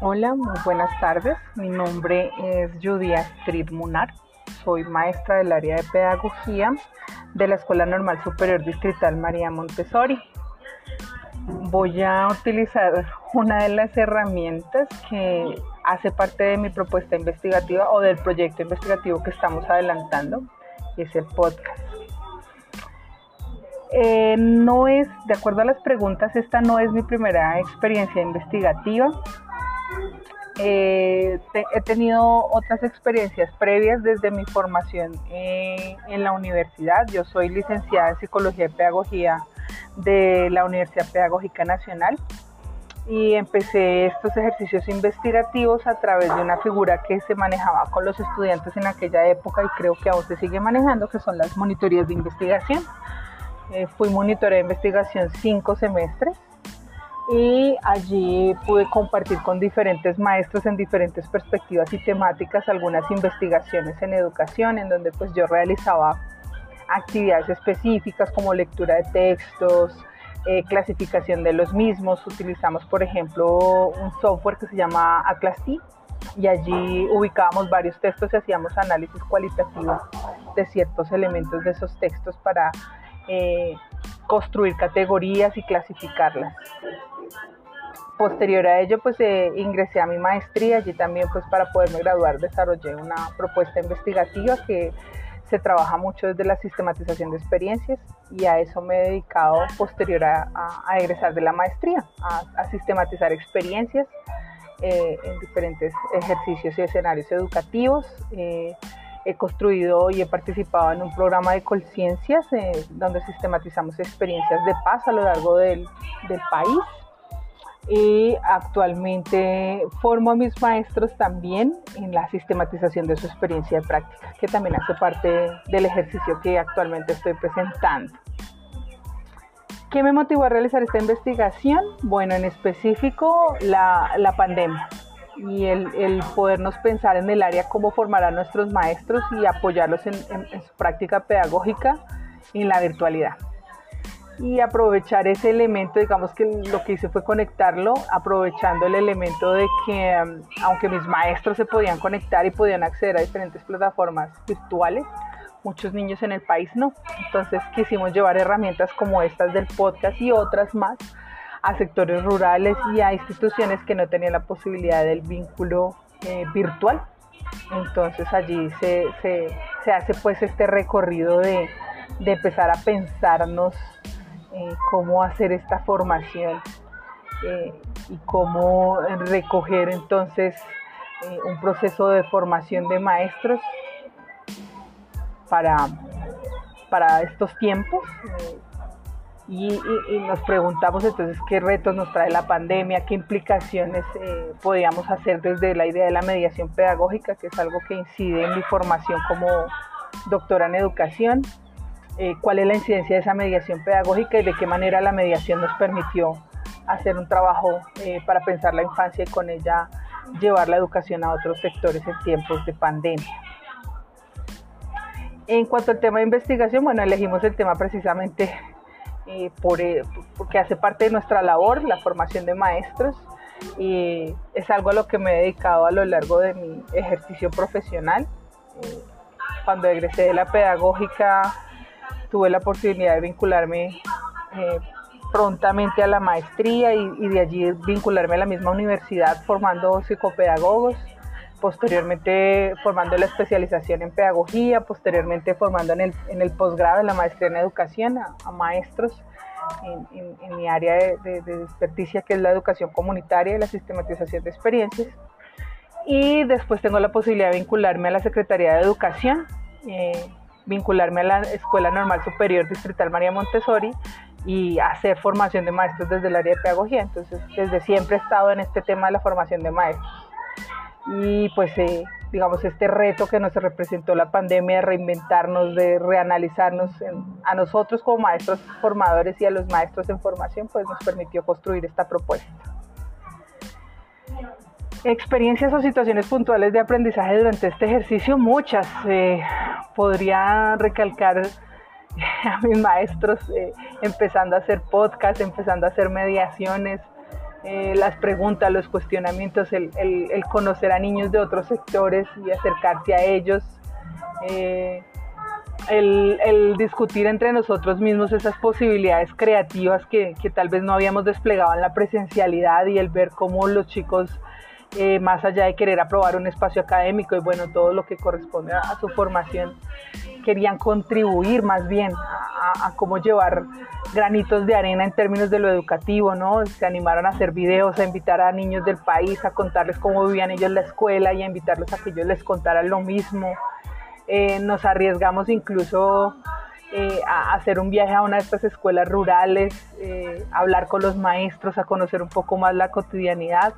Hola, muy buenas tardes. Mi nombre es Judy Astrid Munar. Soy maestra del área de pedagogía de la Escuela Normal Superior Distrital María Montessori. Voy a utilizar una de las herramientas que hace parte de mi propuesta investigativa o del proyecto investigativo que estamos adelantando, y es el podcast. Eh, no es, de acuerdo a las preguntas, esta no es mi primera experiencia investigativa. Eh, he tenido otras experiencias previas desde mi formación en la universidad. Yo soy licenciada en Psicología y Pedagogía de la Universidad Pedagógica Nacional y empecé estos ejercicios investigativos a través de una figura que se manejaba con los estudiantes en aquella época y creo que aún se sigue manejando, que son las monitorías de investigación. Eh, fui monitora de investigación cinco semestres y allí pude compartir con diferentes maestros en diferentes perspectivas y temáticas algunas investigaciones en educación en donde pues yo realizaba actividades específicas como lectura de textos, eh, clasificación de los mismos. Utilizamos por ejemplo un software que se llama Aclasti y allí ubicábamos varios textos y hacíamos análisis cualitativo de ciertos elementos de esos textos para eh, construir categorías y clasificarlas. Posterior a ello, pues eh, ingresé a mi maestría, allí también pues para poderme graduar desarrollé una propuesta investigativa que se trabaja mucho desde la sistematización de experiencias y a eso me he dedicado posterior a, egresar de la maestría, a, sistematizar experiencias eh, en diferentes ejercicios y escenarios educativos. Eh, he construido y he participado en un programa de conciencias donde sistematizamos experiencias de paz a lo largo del, del país y actualmente formo a mis maestros también en la sistematización de su experiencia de práctica, que también hace parte del ejercicio que actualmente estoy presentando. ¿Qué me motivó a realizar esta investigación? Bueno, en específico la, la pandemia y el, el, podernos pensar en el área cómo formar a nuestros maestros y apoyarlos en, en su práctica pedagógica en la virtualidad y aprovechar ese elemento, digamos que lo que hice fue conectarlo, aprovechando el elemento de que um, aunque mis maestros se podían conectar y podían acceder a diferentes plataformas virtuales, muchos niños en el país no. Entonces quisimos llevar herramientas como estas del podcast y otras más a sectores rurales y a instituciones que no tenían la posibilidad del vínculo eh, virtual. Entonces allí se, se, se, hace pues este recorrido de, de empezar a pensarnos eh, cómo hacer esta formación eh, y cómo recoger entonces eh, un proceso de formación de maestros para, para estos tiempos. Y, nos preguntamos entonces qué retos nos trae la pandemia, qué implicaciones podíamos hacer desde la idea de la mediación pedagógica, que es algo que incide en mi formación como doctora en educación, eh, cuál es la incidencia de esa mediación pedagógica y de qué manera la mediación nos permitió hacer un trabajo eh, para pensar la infancia y con ella llevar la educación a otros sectores en tiempos de pandemia. En cuanto al tema de investigación, bueno, elegimos el tema precisamente eh, por, porque hace parte de nuestra labor, la formación de maestros, y es algo a lo que me he dedicado a lo largo de mi ejercicio profesional. cuando egresé de la pedagógica, tuve la posibilidad de vincularme eh, prontamente a la maestría y, de allí vincularme a la misma universidad formando psicopedagogos, posteriormente formando la especialización en pedagogía, posteriormente formando en el, en el posgrado, en la maestría en educación a, maestros en, mi área de, de, experticia que es la educación comunitaria y la sistematización de experiencias. Y después tengo la posibilidad de vincularme a la Secretaría de Educación. Eh, vincularme a la Escuela Normal Superior Distrital María Montessori y hacer formación de maestros desde el área de pedagogía. Entonces, desde siempre he estado en este tema de la formación de maestros. Y pues, eh, digamos, este reto que nos representó la pandemia de reinventarnos, de reanalizarnos a nosotros como maestros formadores y a los maestros en formación, pues nos permitió construir esta propuesta. Experiencias o situaciones puntuales de aprendizaje durante este ejercicio, muchas. Eh, podría recalcar a mis maestros eh, empezando a hacer podcast, empezando a hacer mediaciones, eh, las preguntas, los cuestionamientos, el, conocer a niños de otros sectores y acercarse a ellos, eh, el, discutir entre nosotros mismos esas posibilidades creativas que, tal vez no habíamos desplegado en la presencialidad y el ver cómo los chicos, eh, más allá de querer aprobar un espacio académico y bueno, todo lo que corresponde a su formación, querían contribuir más bien a, cómo llevar granitos de arena en términos de lo educativo, ¿no? Se animaron a hacer videos, a invitar a niños del país, a contarles cómo vivían ellos la escuela y a invitarlos a que ellos les contaran lo mismo. Eh, nos arriesgamos incluso eh, a hacer un viaje a una de estas escuelas rurales, a hablar con los maestros, a conocer un poco más la cotidianidad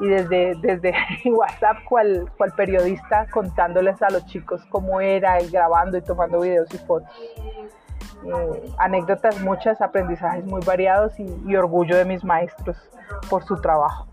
y desde, desde WhatsApp cual, cual periodista contándoles a los chicos cómo era y grabando y tomando videos y fotos. Eh, anécdotas muchas, aprendizajes muy variados y, y orgullo de mis maestros por su trabajo.